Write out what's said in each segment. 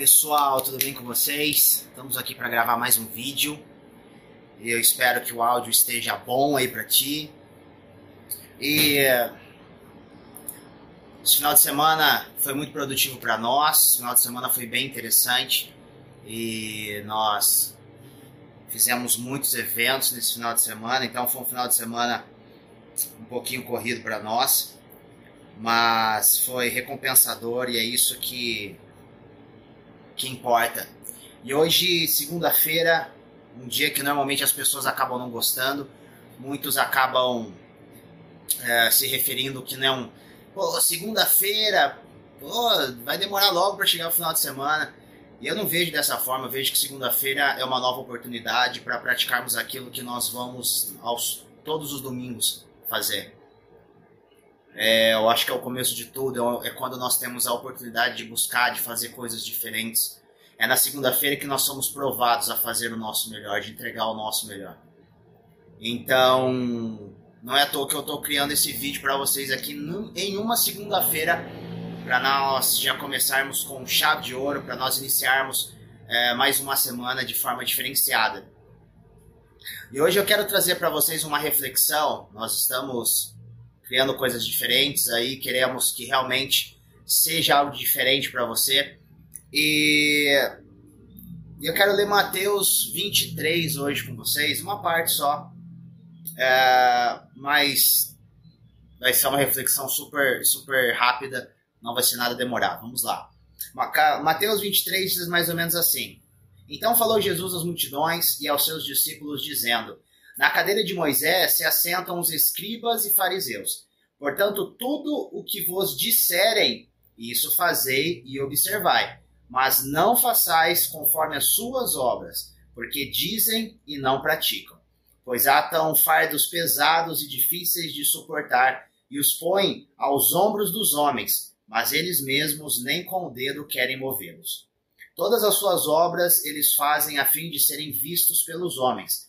pessoal, tudo bem com vocês? Estamos aqui para gravar mais um vídeo. Eu espero que o áudio esteja bom aí para ti. E esse final de semana foi muito produtivo para nós. Esse final de semana foi bem interessante e nós fizemos muitos eventos nesse final de semana. Então foi um final de semana um pouquinho corrido para nós, mas foi recompensador e é isso que que importa. E hoje, segunda-feira, um dia que normalmente as pessoas acabam não gostando, muitos acabam é, se referindo que não, pô, segunda-feira, pô, vai demorar logo para chegar o final de semana. E eu não vejo dessa forma, eu vejo que segunda-feira é uma nova oportunidade para praticarmos aquilo que nós vamos aos todos os domingos fazer. É, eu acho que é o começo de tudo, é, é quando nós temos a oportunidade de buscar, de fazer coisas diferentes. É na segunda-feira que nós somos provados a fazer o nosso melhor, de entregar o nosso melhor. Então, não é à toa que eu estou criando esse vídeo para vocês aqui em uma segunda-feira, para nós já começarmos com chave de ouro, para nós iniciarmos é, mais uma semana de forma diferenciada. E hoje eu quero trazer para vocês uma reflexão. Nós estamos criando coisas diferentes aí, queremos que realmente seja algo diferente para você. E eu quero ler Mateus 23 hoje com vocês, uma parte só. É, mas vai ser uma reflexão super, super rápida, não vai ser nada demorado. Vamos lá. Mateus 23 diz mais ou menos assim: Então falou Jesus às multidões e aos seus discípulos, dizendo: na cadeira de Moisés se assentam os escribas e fariseus. Portanto, tudo o que vos disserem, isso fazei e observai. Mas não façais conforme as suas obras, porque dizem e não praticam. Pois atam fardos pesados e difíceis de suportar e os põem aos ombros dos homens, mas eles mesmos nem com o dedo querem movê-los. Todas as suas obras eles fazem a fim de serem vistos pelos homens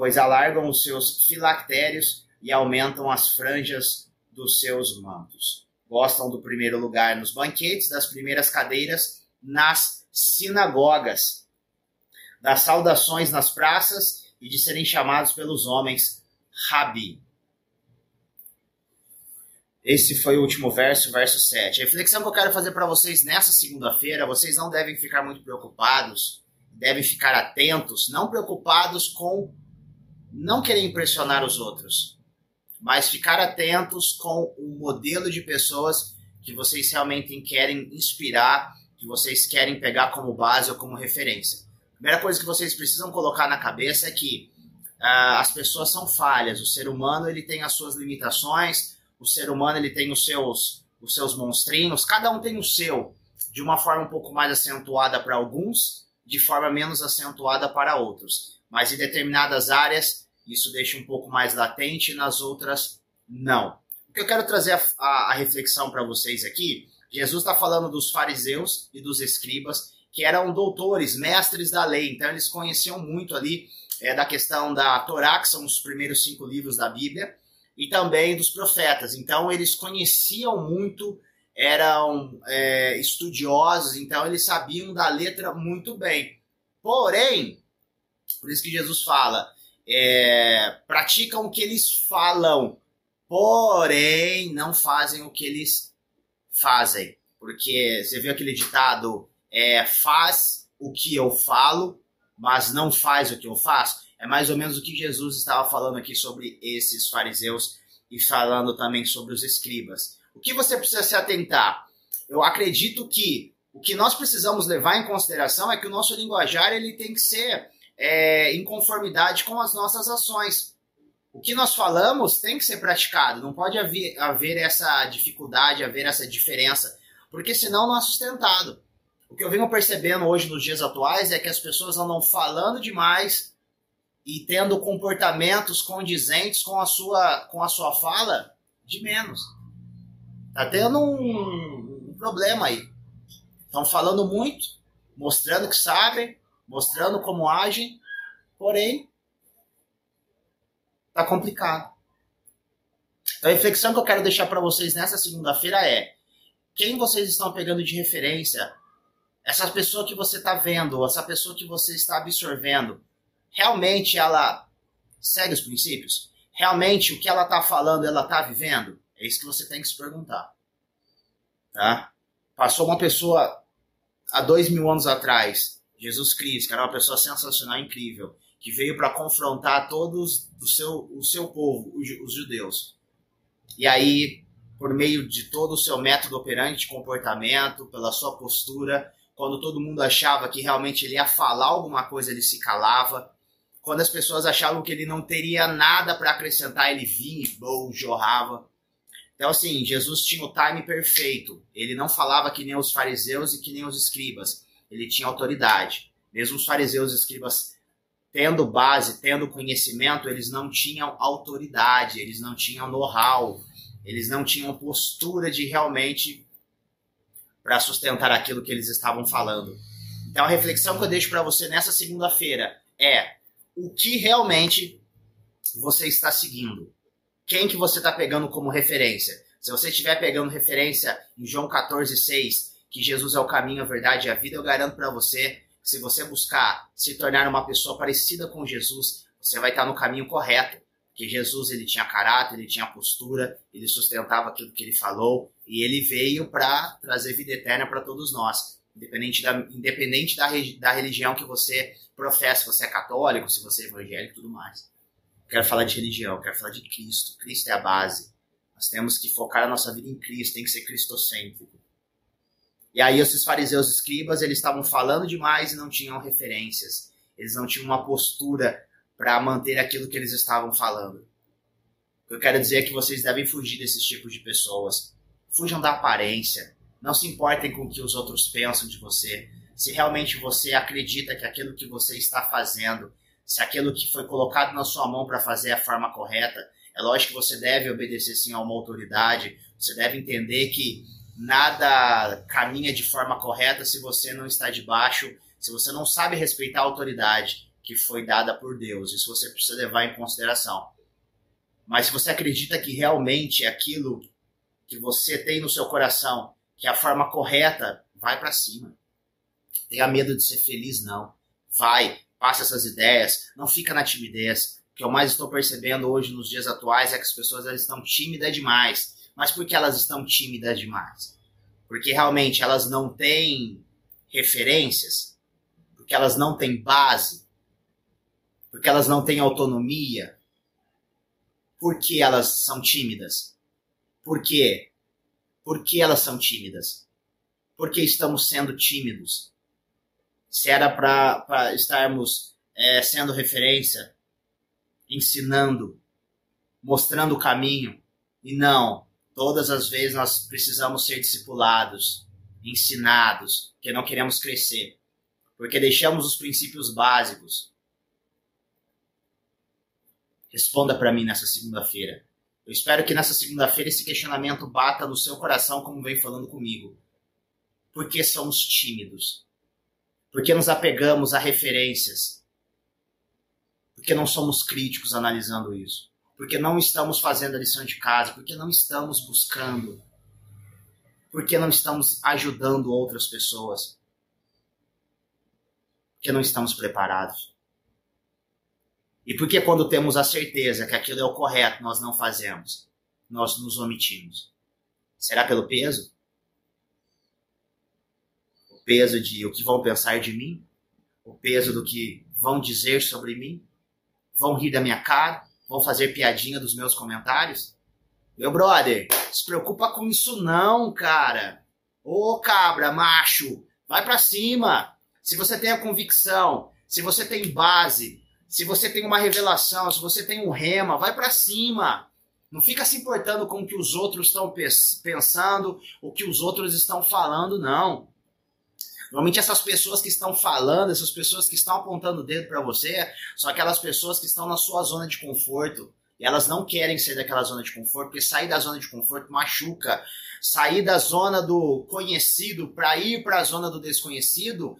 pois alargam os seus filactérios e aumentam as franjas dos seus mantos. Gostam do primeiro lugar nos banquetes, das primeiras cadeiras nas sinagogas, das saudações nas praças e de serem chamados pelos homens Rabi. Esse foi o último verso, verso 7. A reflexão que eu quero fazer para vocês nessa segunda-feira, vocês não devem ficar muito preocupados, devem ficar atentos, não preocupados com não querer impressionar os outros, mas ficar atentos com o modelo de pessoas que vocês realmente querem inspirar, que vocês querem pegar como base ou como referência. A primeira coisa que vocês precisam colocar na cabeça é que uh, as pessoas são falhas. O ser humano ele tem as suas limitações, o ser humano ele tem os seus os seus monstrinhos, cada um tem o seu, de uma forma um pouco mais acentuada para alguns, de forma menos acentuada para outros mas em determinadas áreas isso deixa um pouco mais latente, nas outras não. O que eu quero trazer a, a, a reflexão para vocês aqui, Jesus está falando dos fariseus e dos escribas, que eram doutores, mestres da lei, então eles conheciam muito ali é, da questão da Torá, que são os primeiros cinco livros da Bíblia, e também dos profetas. Então eles conheciam muito, eram é, estudiosos, então eles sabiam da letra muito bem. Porém, por isso que Jesus fala, é, praticam o que eles falam, porém não fazem o que eles fazem. Porque você viu aquele ditado, é, faz o que eu falo, mas não faz o que eu faço? É mais ou menos o que Jesus estava falando aqui sobre esses fariseus e falando também sobre os escribas. O que você precisa se atentar? Eu acredito que o que nós precisamos levar em consideração é que o nosso linguajar ele tem que ser é, em conformidade com as nossas ações. O que nós falamos tem que ser praticado, não pode haver, haver essa dificuldade, haver essa diferença, porque senão não é sustentado. O que eu venho percebendo hoje nos dias atuais é que as pessoas andam falando demais e tendo comportamentos condizentes com a sua, com a sua fala de menos. Tá tendo um, um problema aí. Estão falando muito, mostrando que sabem, mostrando como agem, porém, tá complicado. Então, a reflexão que eu quero deixar para vocês nessa segunda-feira é: quem vocês estão pegando de referência essa pessoa que você está vendo, essa pessoa que você está absorvendo, realmente ela segue os princípios? Realmente o que ela está falando, ela está vivendo? É isso que você tem que se perguntar. Tá? Passou uma pessoa há dois mil anos atrás, Jesus Cristo, que era uma pessoa sensacional, incrível, que veio para confrontar todos do seu, o seu povo, os judeus. E aí, por meio de todo o seu método operante de comportamento, pela sua postura, quando todo mundo achava que realmente ele ia falar alguma coisa, ele se calava. Quando as pessoas achavam que ele não teria nada para acrescentar, ele vinha e bom, jorrava. Então, assim, Jesus tinha o time perfeito. Ele não falava que nem os fariseus e que nem os escribas. Ele tinha autoridade. Mesmo os fariseus e escribas tendo base, tendo conhecimento, eles não tinham autoridade, eles não tinham know-how, eles não tinham postura de realmente para sustentar aquilo que eles estavam falando. Então a reflexão que eu deixo para você nessa segunda-feira é o que realmente você está seguindo. Quem que você está pegando como referência? Se você estiver pegando referência em João 14,6, que Jesus é o caminho, a verdade e a vida, eu garanto para você se você buscar se tornar uma pessoa parecida com Jesus, você vai estar no caminho correto. Porque Jesus ele tinha caráter, ele tinha postura, ele sustentava aquilo que ele falou e ele veio para trazer vida eterna para todos nós, independente da, independente da, da religião que você professa, se você é católico, se você é evangélico e tudo mais. quero falar de religião, quero falar de Cristo. Cristo é a base. Nós temos que focar a nossa vida em Cristo, tem que ser cristocêntrico. E aí esses fariseus escribas, eles estavam falando demais e não tinham referências. Eles não tinham uma postura para manter aquilo que eles estavam falando. Eu quero dizer é que vocês devem fugir desses tipos de pessoas. Fujam da aparência. Não se importem com o que os outros pensam de você. Se realmente você acredita que aquilo que você está fazendo, se aquilo que foi colocado na sua mão para fazer é a forma correta, é lógico que você deve obedecer sim a uma autoridade. Você deve entender que nada caminha de forma correta se você não está debaixo, se você não sabe respeitar a autoridade que foi dada por Deus. Isso você precisa levar em consideração. Mas se você acredita que realmente aquilo que você tem no seu coração, que é a forma correta, vai para cima. Tenha medo de ser feliz, não. Vai, passa essas ideias, não fica na timidez. O que eu mais estou percebendo hoje nos dias atuais é que as pessoas elas estão tímidas demais mas por que elas estão tímidas demais? Porque realmente elas não têm referências, porque elas não têm base, porque elas não têm autonomia. Por que elas são tímidas? Por quê? Por que elas são tímidas? Por que estamos sendo tímidos? Se era para estarmos é, sendo referência, ensinando, mostrando o caminho, e não Todas as vezes nós precisamos ser discipulados, ensinados, que não queremos crescer, porque deixamos os princípios básicos. Responda para mim nessa segunda-feira. Eu espero que nessa segunda-feira esse questionamento bata no seu coração, como vem falando comigo. Por que somos tímidos? Por que nos apegamos a referências? Por que não somos críticos analisando isso? Porque não estamos fazendo a lição de casa, porque não estamos buscando, porque não estamos ajudando outras pessoas, porque não estamos preparados. E porque quando temos a certeza que aquilo é o correto, nós não fazemos, nós nos omitimos. Será pelo peso? O peso de o que vão pensar de mim? O peso do que vão dizer sobre mim? Vão rir da minha cara? Vão fazer piadinha dos meus comentários? Meu brother, se preocupa com isso não, cara. Ô cabra, macho, vai para cima. Se você tem a convicção, se você tem base, se você tem uma revelação, se você tem um rema, vai para cima. Não fica se importando com o que os outros estão pensando, o que os outros estão falando, não. Normalmente essas pessoas que estão falando, essas pessoas que estão apontando o dedo para você, são aquelas pessoas que estão na sua zona de conforto. E elas não querem sair daquela zona de conforto, porque sair da zona de conforto machuca. Sair da zona do conhecido para ir para a zona do desconhecido,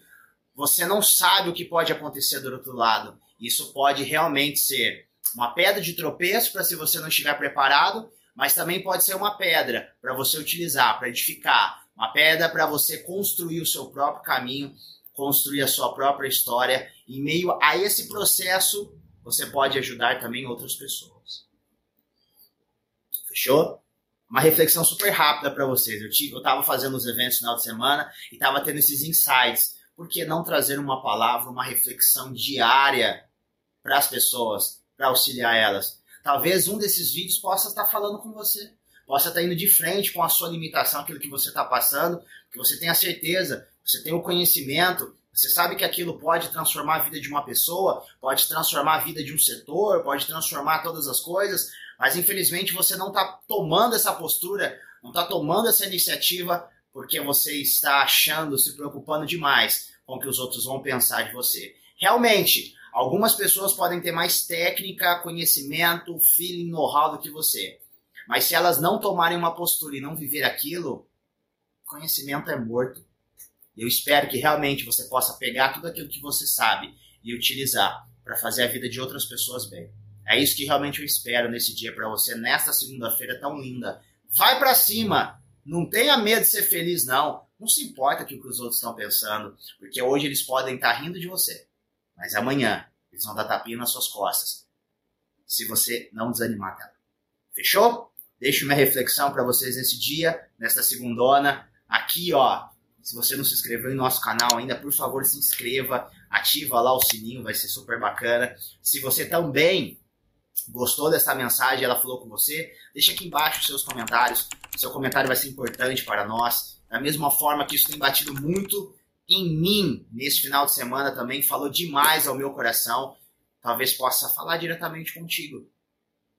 você não sabe o que pode acontecer do outro lado. Isso pode realmente ser uma pedra de tropeço para se você não estiver preparado, mas também pode ser uma pedra para você utilizar, para edificar, Uma pedra para você construir o seu próprio caminho, construir a sua própria história. Em meio a esse processo, você pode ajudar também outras pessoas. Fechou? Uma reflexão super rápida para vocês. Eu, tive, eu tava fazendo os eventos no final de semana e tava tendo esses insights. Por que não trazer uma palavra, uma reflexão diária para as pessoas, para auxiliar elas? Talvez um desses vídeos possa estar falando com você, possa estar indo de frente com a sua limitação, aquilo que você está passando, que você tenha certeza, você tem o conhecimento, você sabe que aquilo pode transformar a vida de uma pessoa, pode transformar a vida de um setor, pode transformar todas as coisas, mas infelizmente você não está tomando essa postura, não está tomando essa iniciativa porque você está achando, se preocupando demais com o que os outros vão pensar de você. Realmente, algumas pessoas podem ter mais técnica, conhecimento, feeling, know-how do que você. Mas se elas não tomarem uma postura e não viver aquilo, conhecimento é morto. Eu espero que realmente você possa pegar tudo aquilo que você sabe e utilizar para fazer a vida de outras pessoas bem. É isso que realmente eu espero nesse dia para você, nesta segunda-feira tão linda. Vai para cima! Não tenha medo de ser feliz, não. Não se importa com o que os outros estão pensando, porque hoje eles podem estar tá rindo de você, mas amanhã eles vão dar tapinha nas suas costas. Se você não desanimar, cara. Fechou? Deixo minha reflexão para vocês nesse dia, nesta segundona. Aqui, ó, se você não se inscreveu em nosso canal ainda, por favor, se inscreva, ativa lá o sininho, vai ser super bacana. Se você também gostou dessa mensagem, ela falou com você, deixa aqui embaixo os seus comentários. Seu comentário vai ser importante para nós. Da mesma forma que isso tem batido muito em mim nesse final de semana também, falou demais ao meu coração. Talvez possa falar diretamente contigo.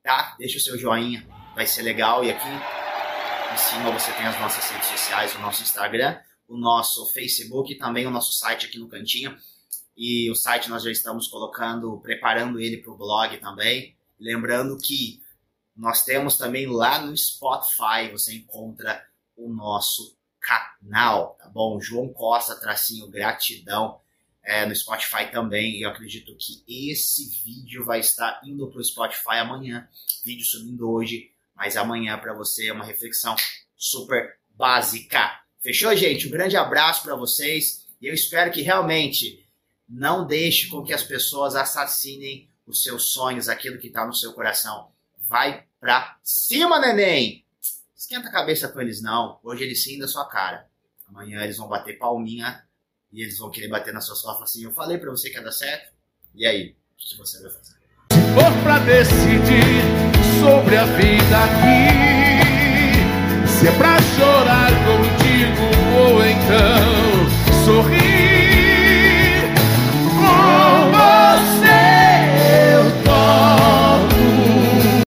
Tá? Deixa o seu joinha, vai ser legal. E aqui em cima você tem as nossas redes sociais, o nosso Instagram o nosso Facebook e também o nosso site aqui no cantinho. E o site nós já estamos colocando, preparando ele para o blog também. Lembrando que nós temos também lá no Spotify, você encontra o nosso canal, tá bom? João Costa, tracinho, gratidão. É, no Spotify também. Eu acredito que esse vídeo vai estar indo para o Spotify amanhã. Vídeo subindo hoje, mas amanhã para você é uma reflexão super básica. Fechou, gente? Um grande abraço para vocês e eu espero que realmente não deixe com que as pessoas assassinem os seus sonhos, aquilo que está no seu coração. Vai pra cima, neném! Esquenta a cabeça com eles, não. Hoje eles sim da sua cara. Amanhã eles vão bater palminha e eles vão querer bater na sua costas assim. Eu falei pra você que ia dar certo. E aí? O que você vai fazer? Se for pra decidir sobre a vida aqui, se é pra chorar contigo ou então sorrir.